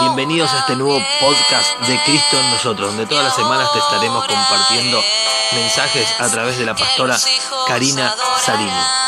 Bienvenidos a este nuevo podcast de Cristo en nosotros, donde todas las semanas te estaremos compartiendo mensajes a través de la pastora Karina Salini.